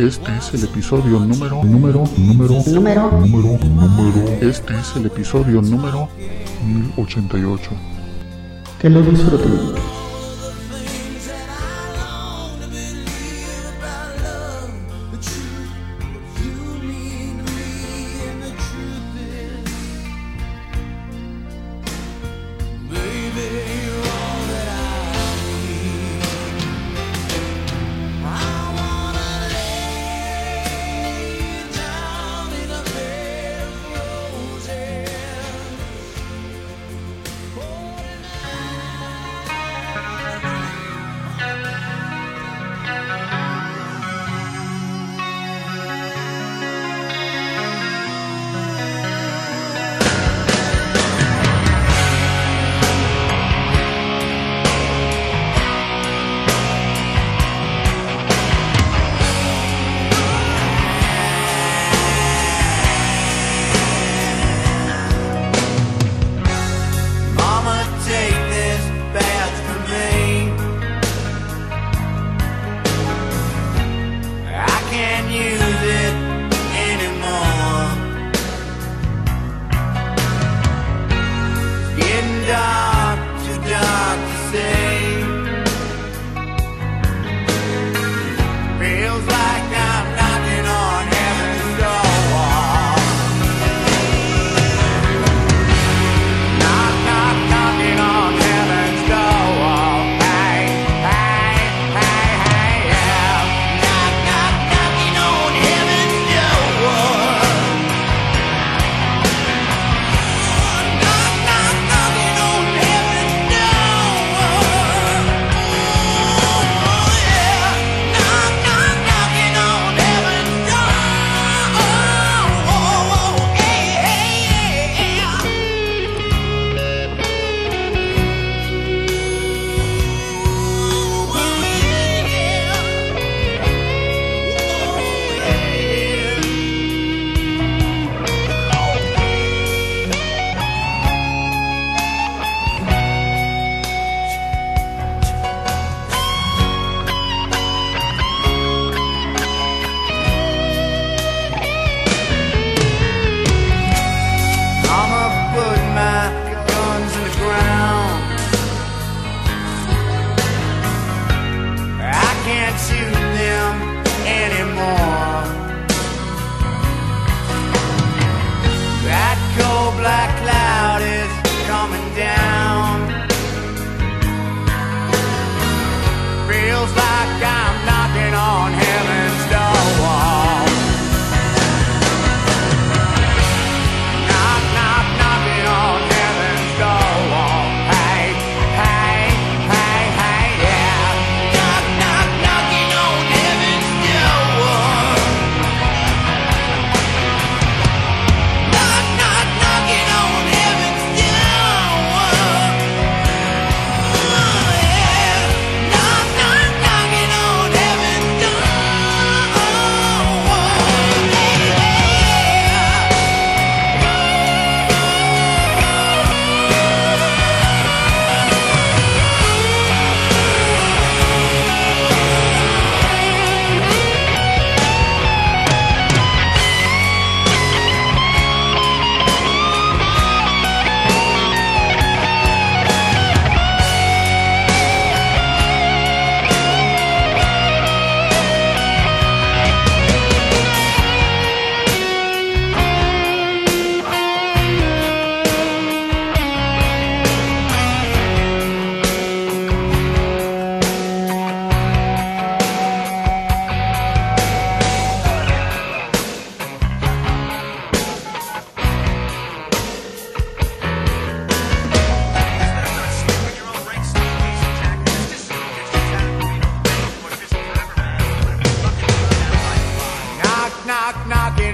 Este es el episodio número, número, número, Número. número, número. Este es el episodio número 1088. Que lo disfruten.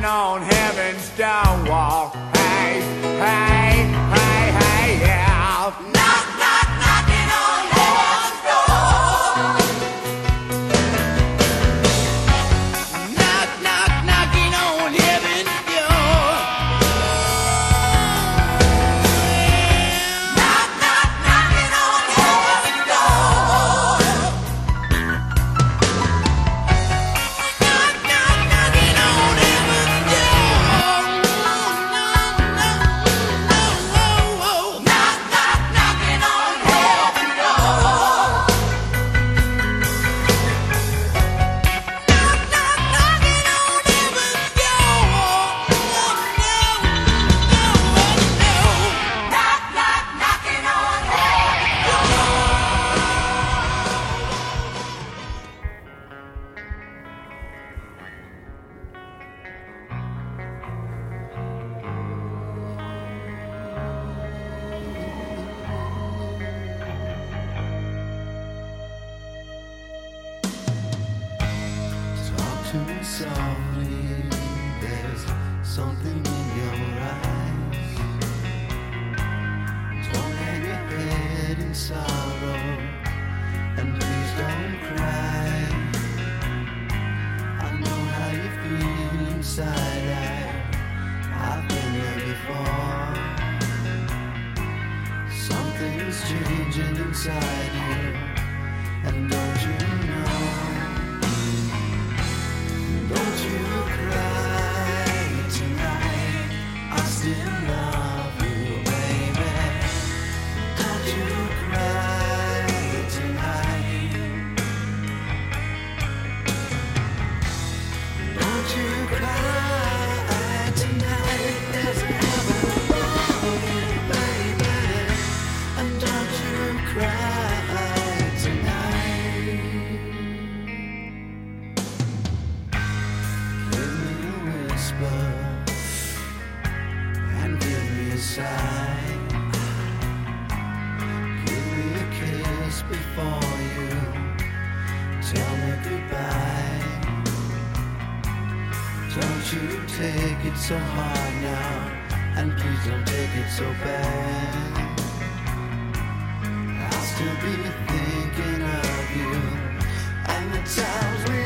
on him. Talk to me softly. There's something in your eyes. Don't hang your head in sorrow, and please don't cry. I know how you feel inside. I, I've been there before. Something's changing inside you, before you tell me goodbye. Don't you take it so hard now, and please don't take it so bad. I'll still be thinking of you and the times we